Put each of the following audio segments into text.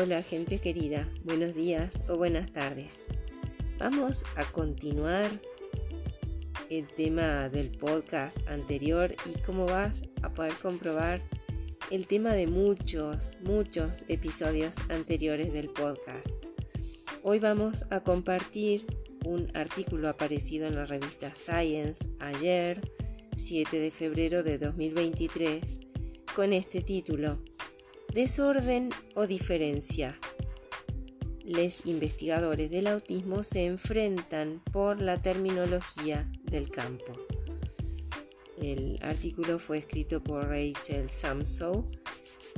Hola gente querida, buenos días o buenas tardes. Vamos a continuar el tema del podcast anterior y como vas a poder comprobar el tema de muchos, muchos episodios anteriores del podcast. Hoy vamos a compartir un artículo aparecido en la revista Science ayer, 7 de febrero de 2023, con este título Desorden o diferencia. Los investigadores del autismo se enfrentan por la terminología del campo. El artículo fue escrito por Rachel Samsow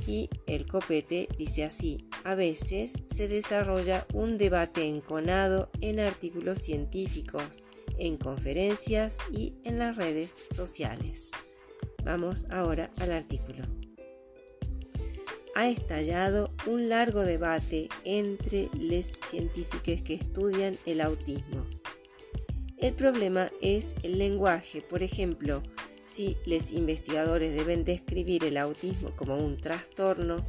y el copete dice así, a veces se desarrolla un debate enconado en artículos científicos, en conferencias y en las redes sociales. Vamos ahora al artículo ha estallado un largo debate entre los científicos que estudian el autismo. El problema es el lenguaje, por ejemplo, si los investigadores deben describir el autismo como un trastorno,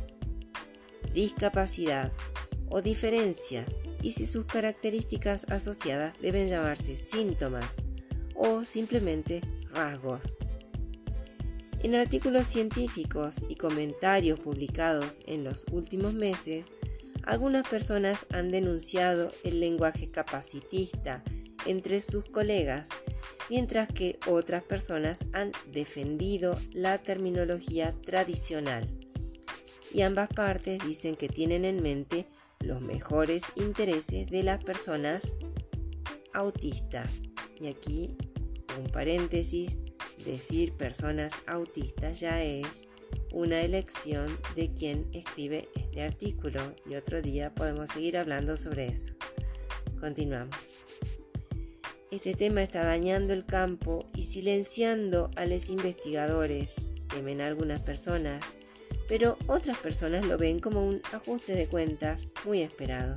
discapacidad o diferencia y si sus características asociadas deben llamarse síntomas o simplemente rasgos. En artículos científicos y comentarios publicados en los últimos meses, algunas personas han denunciado el lenguaje capacitista entre sus colegas, mientras que otras personas han defendido la terminología tradicional. Y ambas partes dicen que tienen en mente los mejores intereses de las personas autistas. Y aquí un paréntesis decir personas autistas ya es una elección de quien escribe este artículo y otro día podemos seguir hablando sobre eso. Continuamos. Este tema está dañando el campo y silenciando a los investigadores, temen algunas personas, pero otras personas lo ven como un ajuste de cuentas muy esperado.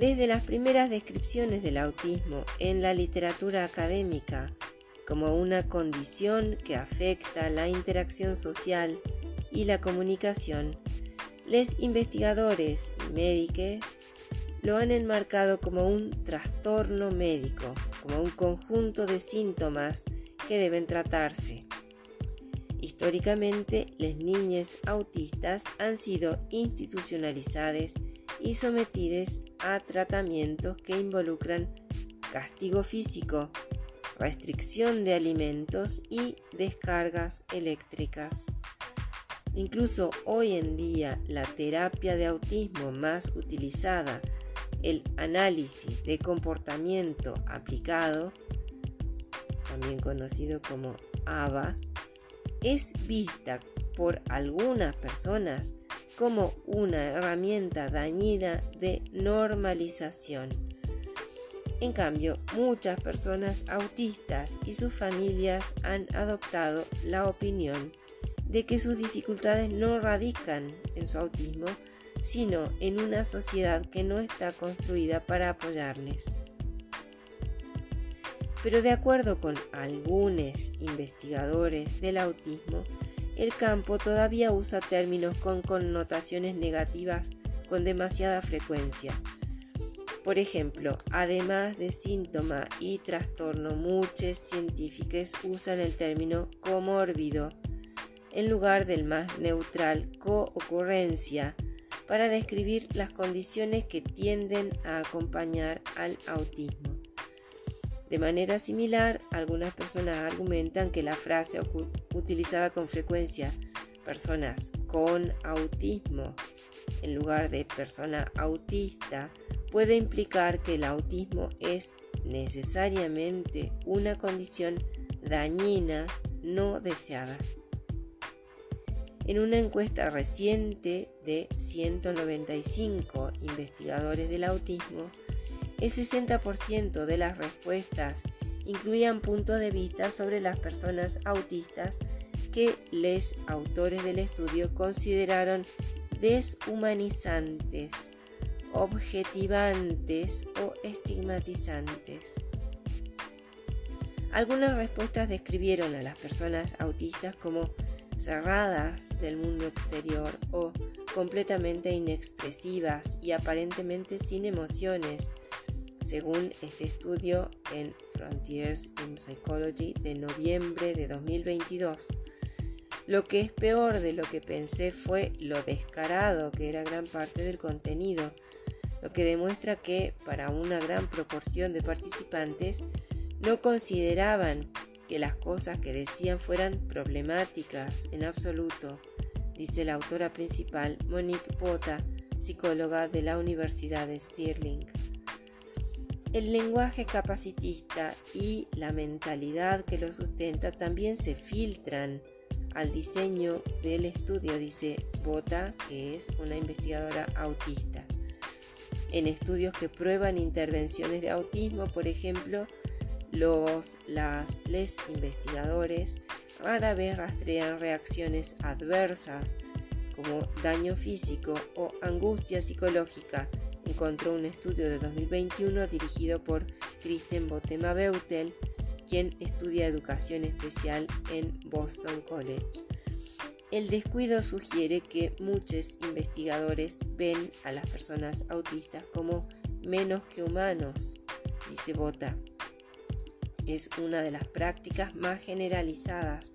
Desde las primeras descripciones del autismo en la literatura académica como una condición que afecta la interacción social y la comunicación, los investigadores y médicos lo han enmarcado como un trastorno médico, como un conjunto de síntomas que deben tratarse. Históricamente, las niñas autistas han sido institucionalizadas y sometidas a tratamientos que involucran castigo físico, restricción de alimentos y descargas eléctricas. Incluso hoy en día la terapia de autismo más utilizada, el análisis de comportamiento aplicado, también conocido como ABA, es vista por algunas personas como una herramienta dañina de normalización. En cambio, muchas personas autistas y sus familias han adoptado la opinión de que sus dificultades no radican en su autismo, sino en una sociedad que no está construida para apoyarles. Pero de acuerdo con algunos investigadores del autismo, el campo todavía usa términos con connotaciones negativas con demasiada frecuencia. Por ejemplo, además de síntoma y trastorno, muchos científicos usan el término comórbido en lugar del más neutral coocurrencia para describir las condiciones que tienden a acompañar al autismo. De manera similar, algunas personas argumentan que la frase utilizada con frecuencia personas con autismo en lugar de persona autista puede implicar que el autismo es necesariamente una condición dañina no deseada. En una encuesta reciente de 195 investigadores del autismo, el 60% de las respuestas incluían puntos de vista sobre las personas autistas que los autores del estudio consideraron deshumanizantes, objetivantes o estigmatizantes. Algunas respuestas describieron a las personas autistas como cerradas del mundo exterior o completamente inexpresivas y aparentemente sin emociones, según este estudio en Frontiers in Psychology de noviembre de 2022. Lo que es peor de lo que pensé fue lo descarado que era gran parte del contenido, lo que demuestra que para una gran proporción de participantes no consideraban que las cosas que decían fueran problemáticas en absoluto, dice la autora principal Monique Bota, psicóloga de la Universidad de Stirling. El lenguaje capacitista y la mentalidad que lo sustenta también se filtran al diseño del estudio, dice Bota, que es una investigadora autista. En estudios que prueban intervenciones de autismo, por ejemplo, los las, les investigadores rara vez rastrean reacciones adversas como daño físico o angustia psicológica, encontró un estudio de 2021 dirigido por Kristen Botema Beutel quien estudia educación especial en Boston College. El descuido sugiere que muchos investigadores ven a las personas autistas como menos que humanos, dice Bota. Es una de las prácticas más generalizadas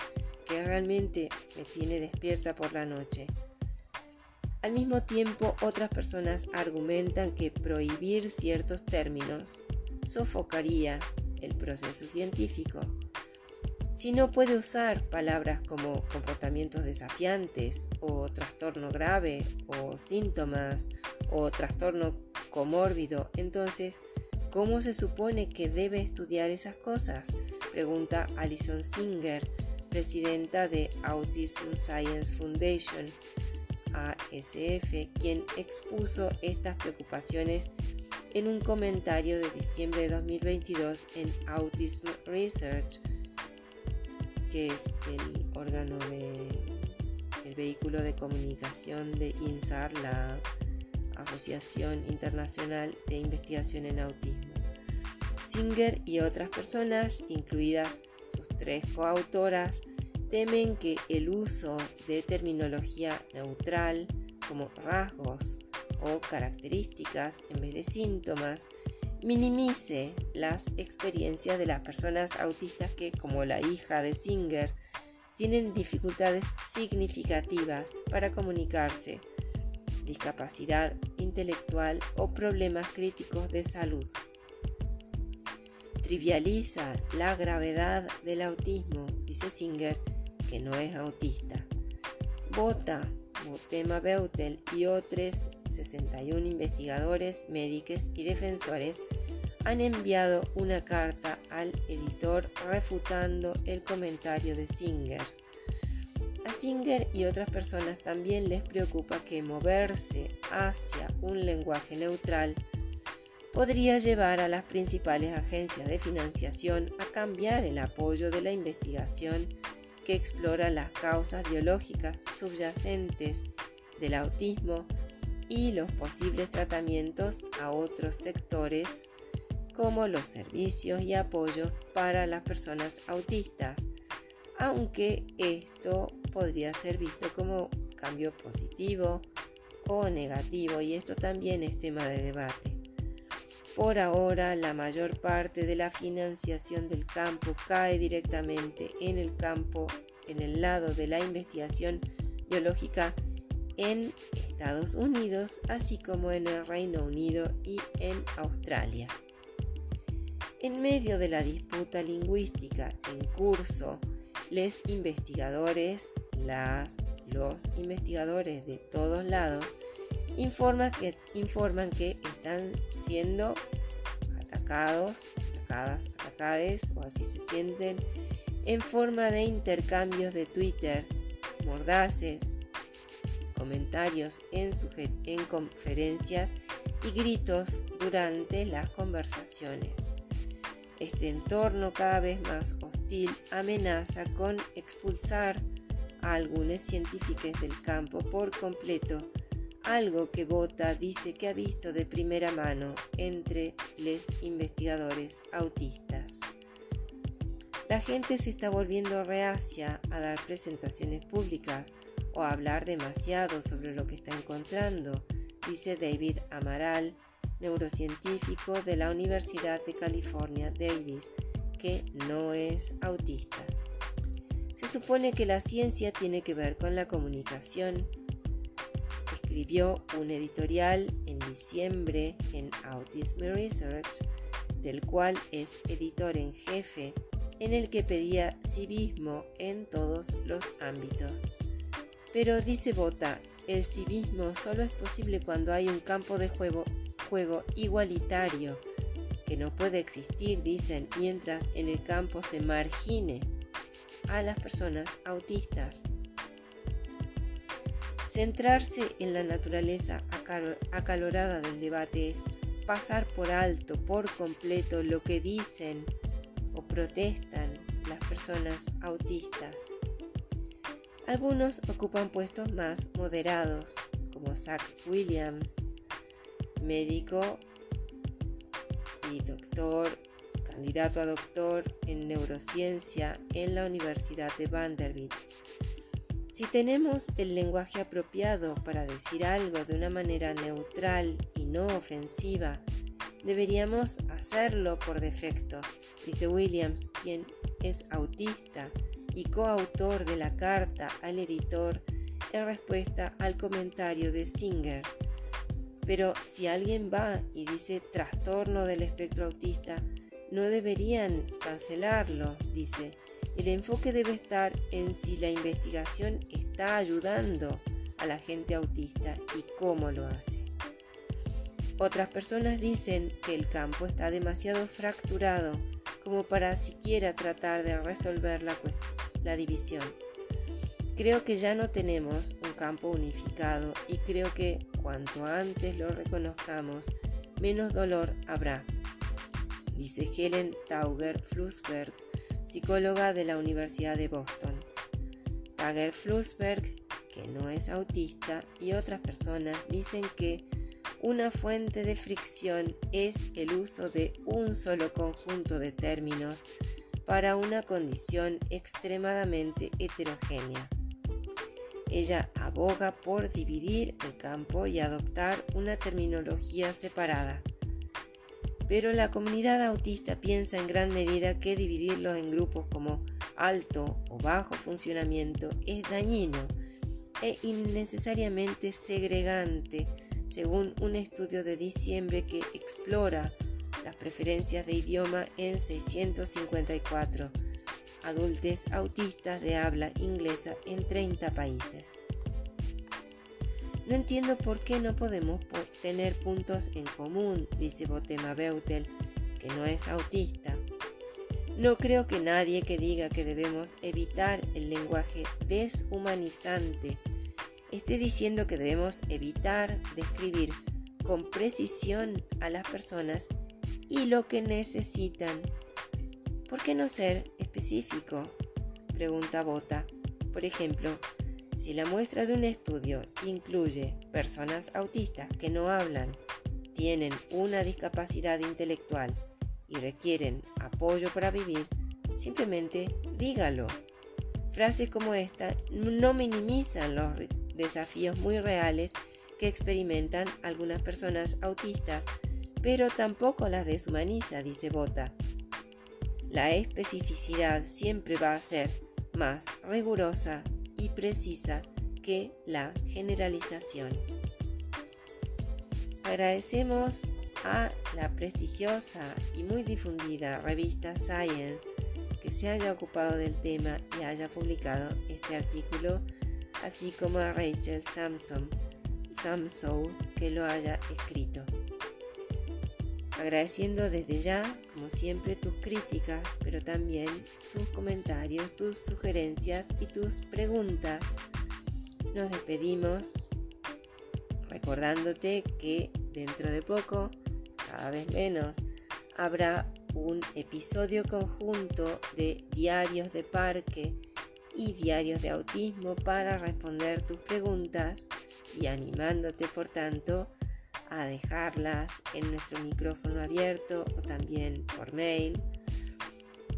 que realmente me tiene despierta por la noche. Al mismo tiempo, otras personas argumentan que prohibir ciertos términos sofocaría el proceso científico. Si no puede usar palabras como comportamientos desafiantes o trastorno grave o síntomas o trastorno comórbido, entonces, ¿cómo se supone que debe estudiar esas cosas? Pregunta Alison Singer, presidenta de Autism Science Foundation, ASF, quien expuso estas preocupaciones en un comentario de diciembre de 2022 en Autism Research, que es el órgano de el vehículo de comunicación de INSAR, la Asociación Internacional de Investigación en Autismo. Singer y otras personas, incluidas sus tres coautoras, temen que el uso de terminología neutral como rasgos o características en vez de síntomas, minimice las experiencias de las personas autistas que, como la hija de Singer, tienen dificultades significativas para comunicarse, discapacidad intelectual o problemas críticos de salud. Trivializa la gravedad del autismo, dice Singer, que no es autista. Vota Tema Beutel y otros 61 investigadores, médicos y defensores han enviado una carta al editor refutando el comentario de Singer. A Singer y otras personas también les preocupa que moverse hacia un lenguaje neutral podría llevar a las principales agencias de financiación a cambiar el apoyo de la investigación que explora las causas biológicas subyacentes del autismo y los posibles tratamientos a otros sectores como los servicios y apoyo para las personas autistas, aunque esto podría ser visto como cambio positivo o negativo y esto también es tema de debate. Por ahora, la mayor parte de la financiación del campo cae directamente en el campo, en el lado de la investigación biológica en Estados Unidos, así como en el Reino Unido y en Australia. En medio de la disputa lingüística en curso, los investigadores, las, los investigadores de todos lados, informan que están siendo atacados, atacadas, atacades o así se sienten en forma de intercambios de Twitter, mordaces, comentarios en, en conferencias y gritos durante las conversaciones. Este entorno cada vez más hostil amenaza con expulsar a algunos científicos del campo por completo algo que Bota dice que ha visto de primera mano entre los investigadores autistas. La gente se está volviendo reacia a dar presentaciones públicas o hablar demasiado sobre lo que está encontrando, dice David Amaral, neurocientífico de la Universidad de California, Davis, que no es autista. Se supone que la ciencia tiene que ver con la comunicación. Escribió un editorial en diciembre en Autism Research, del cual es editor en jefe, en el que pedía civismo en todos los ámbitos. Pero dice Bota, el civismo solo es posible cuando hay un campo de juego, igualitario, que no puede existir, dicen, mientras en el campo se margine a las personas autistas. Centrarse en la naturaleza acalorada del debate es pasar por alto, por completo, lo que dicen o protestan las personas autistas. Algunos ocupan puestos más moderados, como Zach Williams, médico y doctor, candidato a doctor en neurociencia en la Universidad de Vanderbilt. Si tenemos el lenguaje apropiado para decir algo de una manera neutral y no ofensiva, deberíamos hacerlo por defecto, dice Williams, quien es autista y coautor de la carta al editor en respuesta al comentario de Singer. Pero si alguien va y dice trastorno del espectro autista, no deberían cancelarlo, dice. El enfoque debe estar en si la investigación está ayudando a la gente autista y cómo lo hace. Otras personas dicen que el campo está demasiado fracturado como para siquiera tratar de resolver la, la división. Creo que ya no tenemos un campo unificado y creo que cuanto antes lo reconozcamos, menos dolor habrá, dice Helen Tauger Flusberg, psicóloga de la Universidad de Boston. Tauger Flusberg, que no es autista, y otras personas dicen que una fuente de fricción es el uso de un solo conjunto de términos para una condición extremadamente heterogénea. Ella aboga por dividir el campo y adoptar una terminología separada. Pero la comunidad autista piensa en gran medida que dividirlos en grupos como alto o bajo funcionamiento es dañino e innecesariamente segregante según un estudio de diciembre que explora las preferencias de idioma en 654 adultos autistas de habla inglesa en 30 países. No entiendo por qué no podemos tener puntos en común, dice Botema Beutel, que no es autista. No creo que nadie que diga que debemos evitar el lenguaje deshumanizante esté diciendo que debemos evitar describir con precisión a las personas y lo que necesitan. ¿Por qué no ser específico? Pregunta Bota. Por ejemplo, si la muestra de un estudio incluye personas autistas que no hablan, tienen una discapacidad intelectual y requieren apoyo para vivir, simplemente dígalo. Frases como esta no minimizan los desafíos muy reales que experimentan algunas personas autistas, pero tampoco las deshumaniza, dice Bota. La especificidad siempre va a ser más rigurosa y precisa que la generalización. Agradecemos a la prestigiosa y muy difundida revista Science que se haya ocupado del tema y haya publicado este artículo así como a Rachel Samson, Samson que lo haya escrito. Agradeciendo desde ya, como siempre, tus críticas, pero también tus comentarios, tus sugerencias y tus preguntas. Nos despedimos recordándote que dentro de poco, cada vez menos, habrá un episodio conjunto de Diarios de Parque y diarios de autismo para responder tus preguntas y animándote por tanto a dejarlas en nuestro micrófono abierto o también por mail.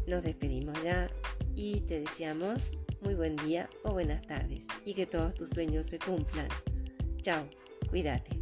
Nos despedimos ya y te deseamos muy buen día o buenas tardes y que todos tus sueños se cumplan. Chao, cuídate.